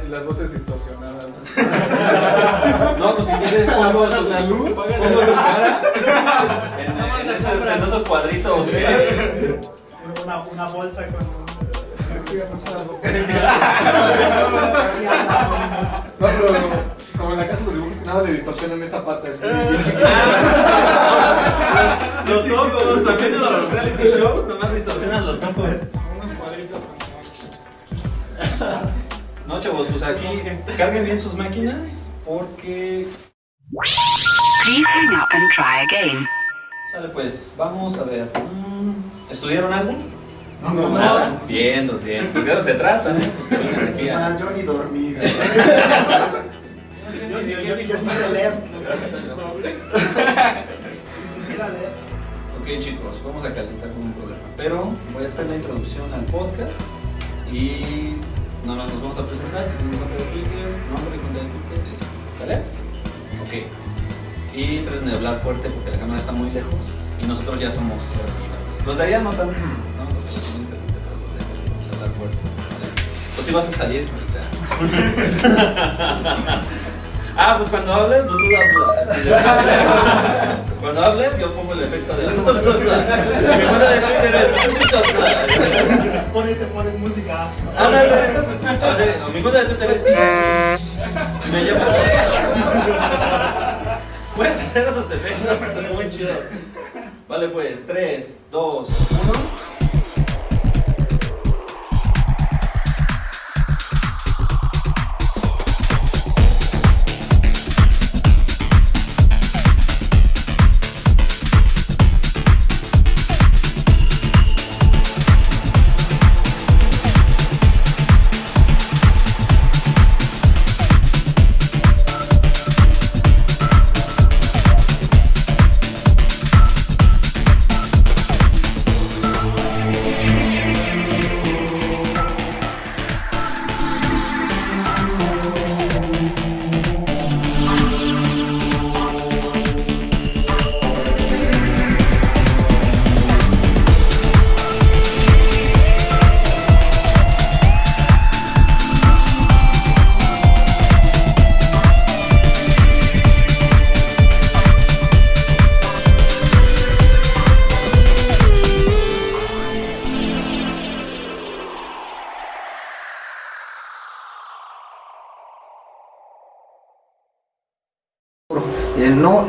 Las, las voces distorsionadas. No, pues si quieres pongo la luz, pongo luz cara en, en esos, en esos cuadritos. eh. Una, una bolsa con. No, pero como en la casa de los dibujos, nada le distorsionan esa pata. así. Los ojos, también en los reality shows, nomás distorsionan los ojos. Unos cuadritos No, chavos, pues aquí carguen bien sus máquinas porque. Please hang up and try again. Sale pues, vamos a ver. Mm, ¿Estudiaron algo? No, no, Nada. Bien, pues bien. Porque de eso se trata, ¿eh? Pues que vengan aquí a. Más, yo ni dormí. güey. No sé Yo, ni leer. doble. Ni siquiera leer. Ok, chicos, vamos a calentar con un problema. Pero voy a hacer la introducción al podcast y no nos vamos a presentar. Si tienen nombre de Twitter, nombre y cuenta de Twitter. ¿Vale? Ok. Y traten de hablar fuerte porque la cámara está muy lejos y nosotros ya somos así. Los de allá no tanto, ¿no? Los de allá también se pero los de acá sí vamos a hablar fuerte. ¿vale? Pues si vas a salir, ahorita. Ah, pues cuando hables, pues tú hablas. Cuando hables, yo pongo el efecto de. Mi cuenta de Twitter es. Pones, pones música. Ándale. Mi cuenta de Twitter es. Me llamo. Puedes hacer esos efectos, es muy chido. Vale, pues, 3, 2, 1.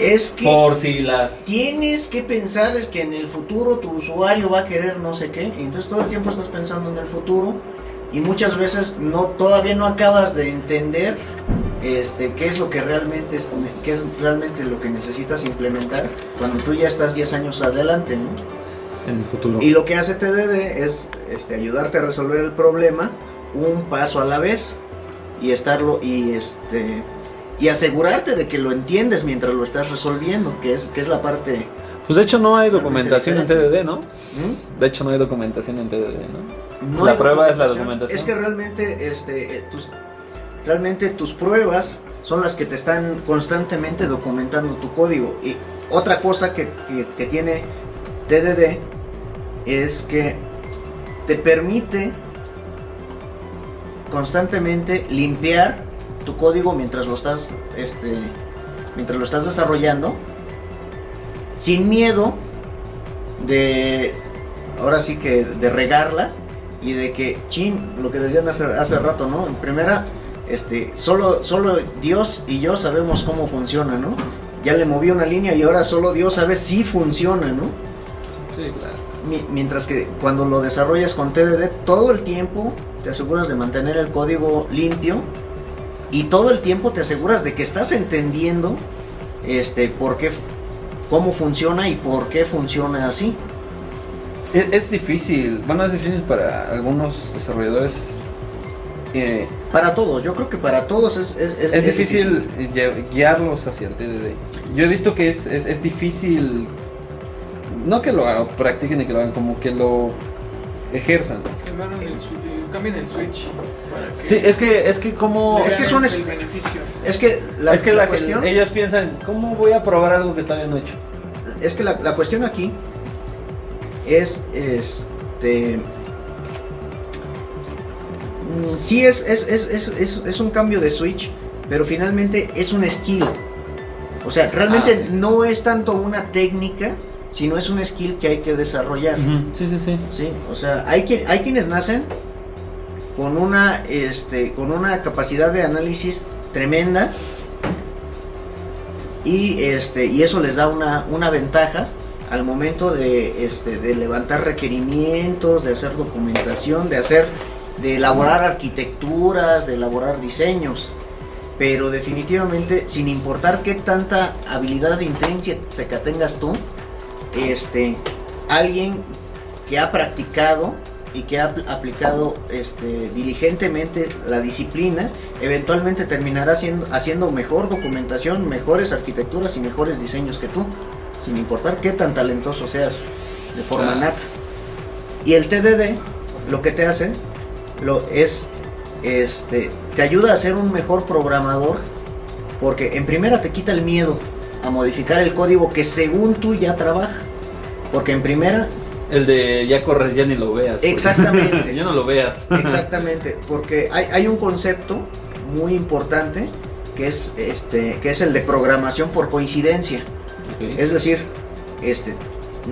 Es que Por si las. tienes que pensar es que en el futuro tu usuario va a querer no sé qué, entonces todo el tiempo estás pensando en el futuro y muchas veces no todavía no acabas de entender este qué es lo que realmente es qué es realmente lo que necesitas implementar cuando tú ya estás 10 años adelante, ¿no? En el futuro. Y lo que hace TDD es este, ayudarte a resolver el problema un paso a la vez y estarlo y este y asegurarte de que lo entiendes mientras lo estás resolviendo, que es que es la parte Pues de hecho no hay documentación en. TDD, ¿no? ¿Mm? De hecho no hay documentación en TDD, ¿no? No La prueba es la documentación. Es que realmente este eh, tus realmente tus pruebas son las que te están constantemente documentando tu código y otra cosa que, que- que tiene TDD es que te permite constantemente limpiar tu código mientras lo estás este mientras lo estás desarrollando sin miedo de ahora sí que de regarla y de que chin lo que decían hace, hace rato no en primera este solo solo Dios y yo sabemos cómo funciona no ya le moví una línea y ahora solo Dios sabe si funciona no Sí, claro. Mi- mientras que cuando lo desarrollas con TDD, todo el tiempo te aseguras de mantener el código limpio y todo el tiempo te aseguras de que estás entendiendo este por qué cómo funciona y por qué funciona así. Es, es difícil, bueno, es difícil para algunos desarrolladores. eh, Para todos, yo creo que para todos es, es, es- difícil guiarlos hacia el TDD. Yo he visto que es, es, es difícil, no que lo hagan- practiquen y que lo hagan, como que lo ejerzan. Hermano, en el, su- cambien el switch. Para que Sí, es que, es que como... Es que son el es- beneficio. Es que la, es que la la cuestión... ellos piensan, ¿cómo voy a probar algo que todavía no he hecho? Es que la, la cuestión aquí es este. mm, Sí, es, es, es, es, es- es un cambio de switch, pero finalmente es un skill. O sea, realmente Ah, sí. no es tanto una técnica, sino es un skill que hay que desarrollar. Sí, sí, sí. Sí, o sea, hay, hay quienes nacen con una, este, con una capacidad de análisis tremenda y, este, y eso les da una, una ventaja al momento de, este, de levantar requerimientos, de hacer documentación, de hacer, de elaborar arquitecturas, de elaborar diseños. Pero definitivamente, sin importar qué tanta habilidad intrínseca tengas tú, este, alguien que ha practicado y que ha apl- aplicado este, diligentemente la disciplina, eventualmente terminará haciendo, haciendo mejor documentación, mejores arquitecturas y mejores diseños que tú, sin importar qué tan talentoso seas de forma Claro. nata. Y el TDD lo que te hace lo es este te ayuda a ser un mejor programador porque en primera te quita el miedo a modificar el código que según tú ya trabaja. Porque en primera El de ya corres, ya ni lo veas. Exactamente. ya no lo veas. Exactamente, porque hay, hay un concepto muy importante que es este que es el de programación por coincidencia. Es decir, este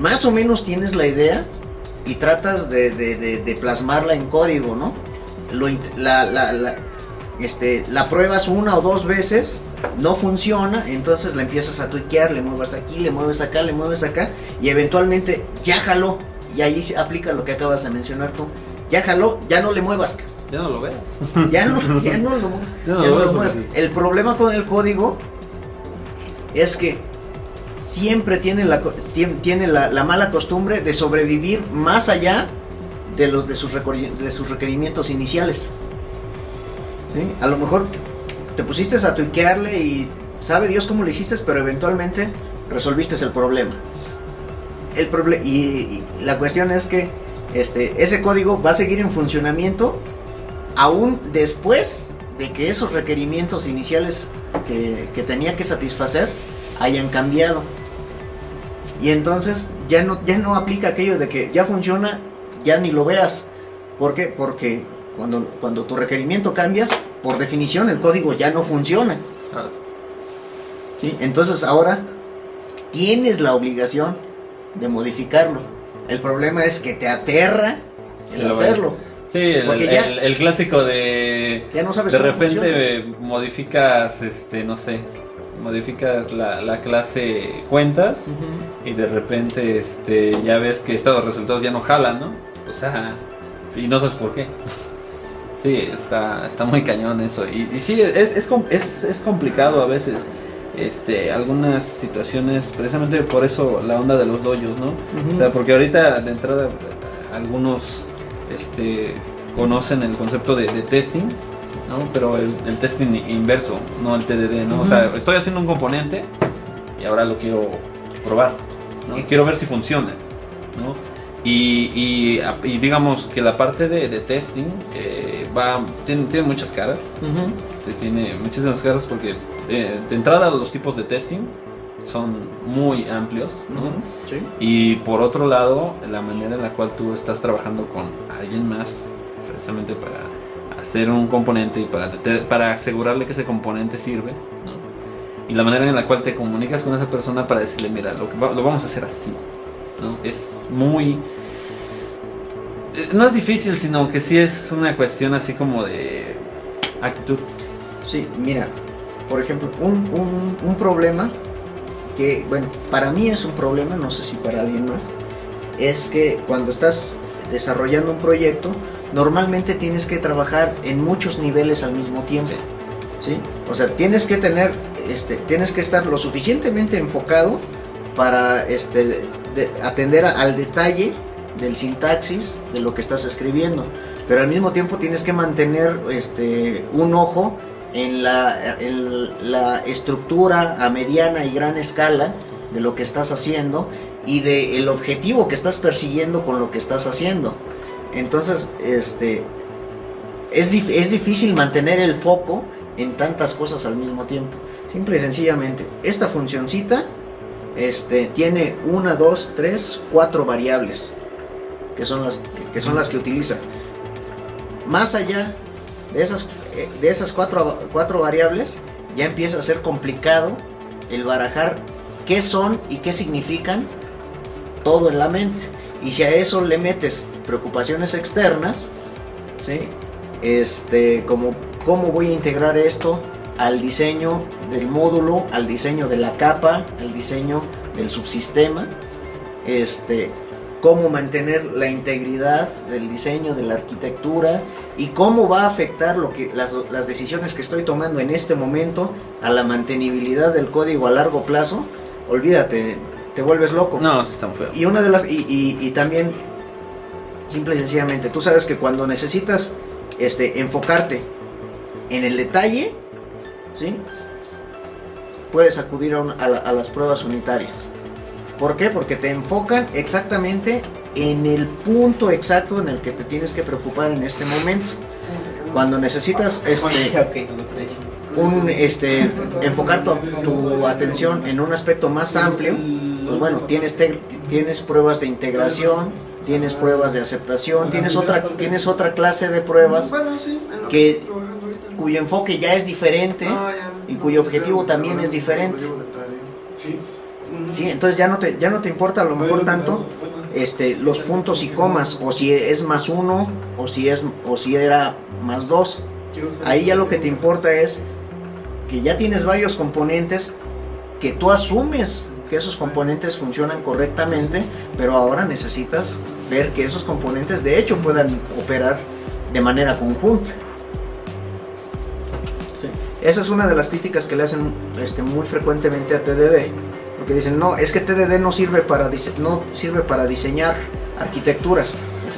más o menos tienes la idea y tratas de, de- de- de plasmarla en código, ¿no? Lo la, la- la- este, la pruebas una o dos veces, no funciona, entonces la empiezas a tuiquear, le mueves aquí, le mueves acá, le mueves acá, y eventualmente ya jaló. Y ahí se aplica lo que acabas de mencionar tú. Ya jaló, ya no le muevas. Ya no lo veas. Ya no, ya no lo, Ya no ya lo no ves lo muevas. porque- El problema con el código es que siempre tiene la, tiene la, la mala costumbre de sobrevivir más allá de los de sus, de sus requerimientos iniciales. ¿Sí? A lo mejor te pusiste a tuiquearle y sabe Dios cómo lo hiciste, pero eventualmente resolviste el problema. El proble- y, la cuestión es que este, ese código va a seguir en funcionamiento aún después de que esos requerimientos iniciales que, que tenía que satisfacer hayan cambiado. Y entonces ya no, ya no aplica aquello de que ya funciona, ya ni lo veas. ¿Por qué? Porque cuando, cuando tu requerimiento cambia, por definición el código ya no funciona. Ah, ¿sí? Entonces ahora tienes la obligación de modificarlo. El problema es que te aterra el lo hacerlo. Sí, el, Porque ya- el- el clásico de. Ya no sabes De repente funciona. modificas, este, no sé, modificas la, la clase cuentas y de repente este, ya ves que estos resultados ya no jalan, ¿no? O sea, y no sabes por qué. Sí, está, está muy cañón eso. Y, y sí, es, es, es, es complicado a veces. Este, algunas situaciones, precisamente por eso la onda de los doyos, ¿no? O sea, porque ahorita de entrada algunos este, conocen el concepto de, de testing, ¿no? Pero el, el testing inverso, no el TDD, ¿no? O sea, estoy haciendo un componente y ahora lo quiero probar, ¿no? Quiero ver si funciona, ¿no? Y, y, y digamos que la parte de, de testing eh, va, tiene, tiene muchas caras, Ujú. te- tiene muchísimas caras porque eh, de entrada los tipos de testing son muy amplios, ¿no? Ujú. Sí. Y por otro lado, la manera en la cual tú estás trabajando con alguien más, precisamente para hacer un componente y para, para asegurarle que ese componente sirve, ¿no? Y la manera en la cual te comunicas con esa persona para decirle, mira, lo, que va- lo vamos a hacer así, ¿no? Es muy... eh, No es difícil, sino que sí es una cuestión así como de actitud. Sí, mira, por ejemplo, un, un- un problema que, bueno, para mí es un problema, no sé si para alguien más, es que cuando estás desarrollando un proyecto, normalmente tienes que trabajar en muchos niveles al mismo tiempo. ¿sí? O sea, tienes que tener, este, tienes que estar lo suficientemente enfocado para este, de- atender al detalle del sintaxis de lo que estás escribiendo. Pero al mismo tiempo tienes que mantener este, un ojo en la, estructura a mediana y gran escala de lo que estás haciendo y de el objetivo que estás persiguiendo con lo que estás haciendo. Entonces, este, es, es difícil mantener el foco en tantas cosas al mismo tiempo. Simple y sencillamente, esta funcioncita este, tiene una, dos, tres, cuatro variables que son las que, son las que utiliza. Más allá de esas, eh, de esas cuatro, cuatro variables, ya empieza a ser complicado el barajar qué son y qué significan todo en la mente. Y si a eso le metes preocupaciones externas, ¿sí? este, como cómo voy a integrar esto al diseño del módulo, al diseño de la capa, al diseño del subsistema, este, cómo mantener la integridad del diseño, de la arquitectura y cómo va a afectar lo que, las, las decisiones que estoy tomando en este momento a la mantenibilidad del código a largo plazo, olvídate, te vuelves loco. No, sí está muy feo. Y una de las. Y, y- y también, simple y sencillamente, tú sabes que cuando necesitas este, enfocarte en el detalle, ¿sí? Puedes acudir a, un- a la- a las pruebas unitarias. ¿Por qué? Porque te enfocan exactamente en el punto exacto en el que te tienes que preocupar en este momento. Cuando necesitas este, un, este, enfocar tu, tu atención en un aspecto más amplio, pues bueno, tienes, te- tienes pruebas de integración, tienes pruebas de aceptación, tienes otra, tienes otra clase de pruebas que-. Cuyo enfoque ya es diferente. Ah, ya. y cuyo objetivo también es diferente. Sí. ¿sí? Entonces ya no, te, ya no te importa a lo mejor tanto este, los puntos y comas, o si es más uno, o si, es, o si era más dos. Ahí ya lo que te importa es que ya tienes varios componentes que tú asumes que esos componentes funcionan correctamente, pero ahora necesitas ver que esos componentes de hecho puedan operar de manera conjunta. Esa es una de las críticas que le hacen este, muy frecuentemente a TDD, porque dicen, no, es que TDD no sirve para, dise- no sirve para diseñar arquitecturas.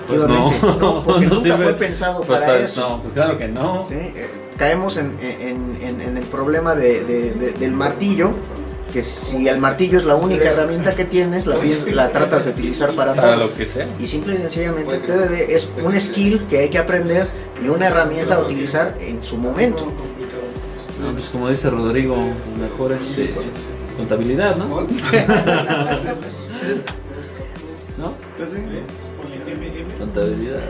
Pues no, Efectivamente, no, porque no nunca sirve. fue pensado Pues, para eso. No, pues claro que no. ¿sí? Eh, caemos en, en- en- en el problema de- de- de- del martillo, que si el martillo es la única herramienta que tienes, la, la tratas de utilizar para Para todo. lo que sea. Y simple y sencillamente TDD es un skill que hay que aprender y una herramienta a utilizar en su momento. No, pues como dice Rodrigo, mejor este contabilidad, ¿no? ¿No? Sí. Contabilidad.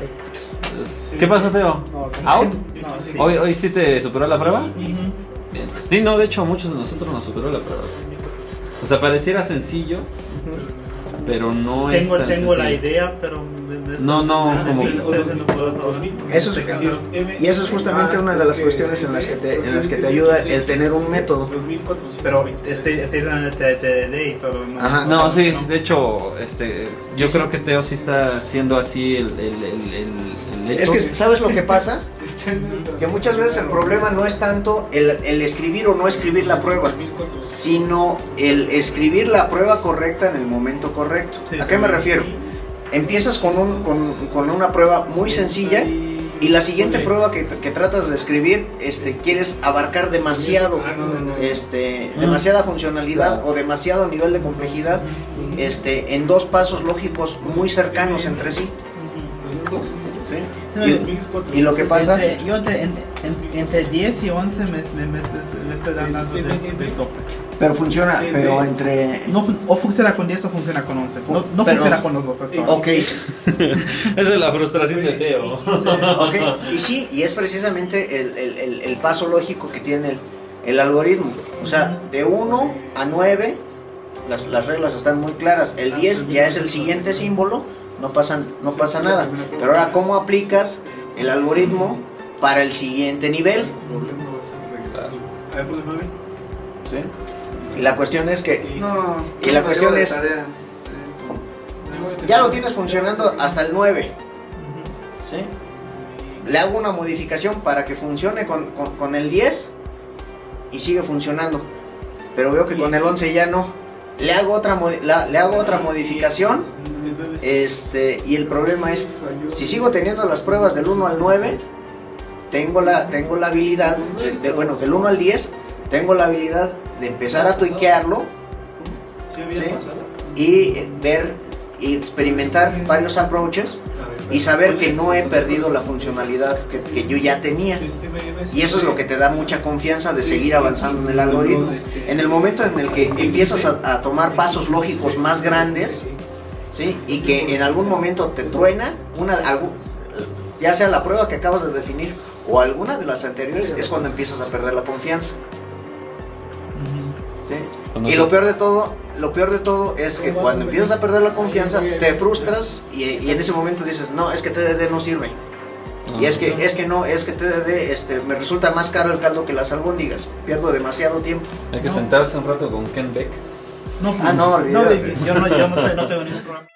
¿Qué pasó, Teo? No, ¿Out? No, sí. ¿Hoy, ¿Hoy sí te superó la prueba? Bien. Sí, no, de hecho, a muchos de nosotros nos superó la prueba. O sea, pareciera sencillo, pero no es Tengo, tan tengo la sencillo. idea, pero No, no, como-. Eso es, y eso es justamente una de las cuestiones en las que te, en las que te ayuda el tener un método. Pero este, este este TDD y todo lo demás. Ajá. No, sí, de hecho, este, yo creo que Teo sí está haciendo así el, el, el, el- el Es hecho. que, ¿sabes lo que pasa? Que muchas veces el problema no es tanto el, el escribir o no escribir la prueba, sino el escribir la prueba correcta en el momento correcto. ¿A qué me refiero? Empiezas con, un, con, con una prueba muy sencilla y la siguiente prueba que, que tratas de escribir este, quieres abarcar demasiado, este, demasiada funcionalidad o demasiado nivel de complejidad este, en dos pasos lógicos muy cercanos entre sí. Y, y lo que pasa... Entre, yo entre, en- en- entre 10 y 11 me, me, me, me estoy dando de, de tope. Pero funciona, pero entre... No, fun- o funciona con 10 o funciona con 11. No, no Pero- funciona con los dos. ahora. Ok, Esa es la frustración de Teo. ok, y sí, y es precisamente el, el- el- el paso lógico que tiene el, el algoritmo. O sea, de 1 a 9, las, las reglas están muy claras. El 10 ya es el siguiente símbolo, no pasa, no pasa nada. Pero ahora, ¿cómo aplicas el algoritmo para el siguiente nivel? A ver, ponle nueve. Y la cuestión es que No. Y la cuestión es- tarea. ya lo tienes funcionando hasta el 9. ¿sí? Le hago una modificación para que funcione con, con- con el 10 y sigue funcionando. Pero veo que con el 11 ya no. Le hago otra, la- le hago otra modificación este, y el problema es, si sigo teniendo las pruebas del 1 al 9, tengo la, tengo la habilidad, de, de- bueno, del 1 al 10, tengo la habilidad de empezar a tuiquearlo Sí, Sí. y ver y experimentar varios approaches y saber que no he perdido la funcionalidad que, que yo ya tenía. Y eso es lo que te da mucha confianza de seguir avanzando en el algoritmo. En el momento en el que empiezas a, a tomar pasos lógicos más grandes, ¿sí? Y que en algún momento te truena, una, algún- ya sea la prueba que acabas de definir o alguna de las anteriores, es cuando empiezas a perder la confianza. Y lo peor de todo, lo peor de todo es que cuando empiezas a perder la confianza, te frustras y, y en ese momento dices, no, es que TDD no sirve. Y es que, es que no, es que TDD este, me resulta más caro el caldo que las albóndigas. Pierdo demasiado tiempo. Hay que sentarse un rato con Ken Beck. No, Ah, no, olvídate. baby, yo no, yo no, te- no tengo ningún problema.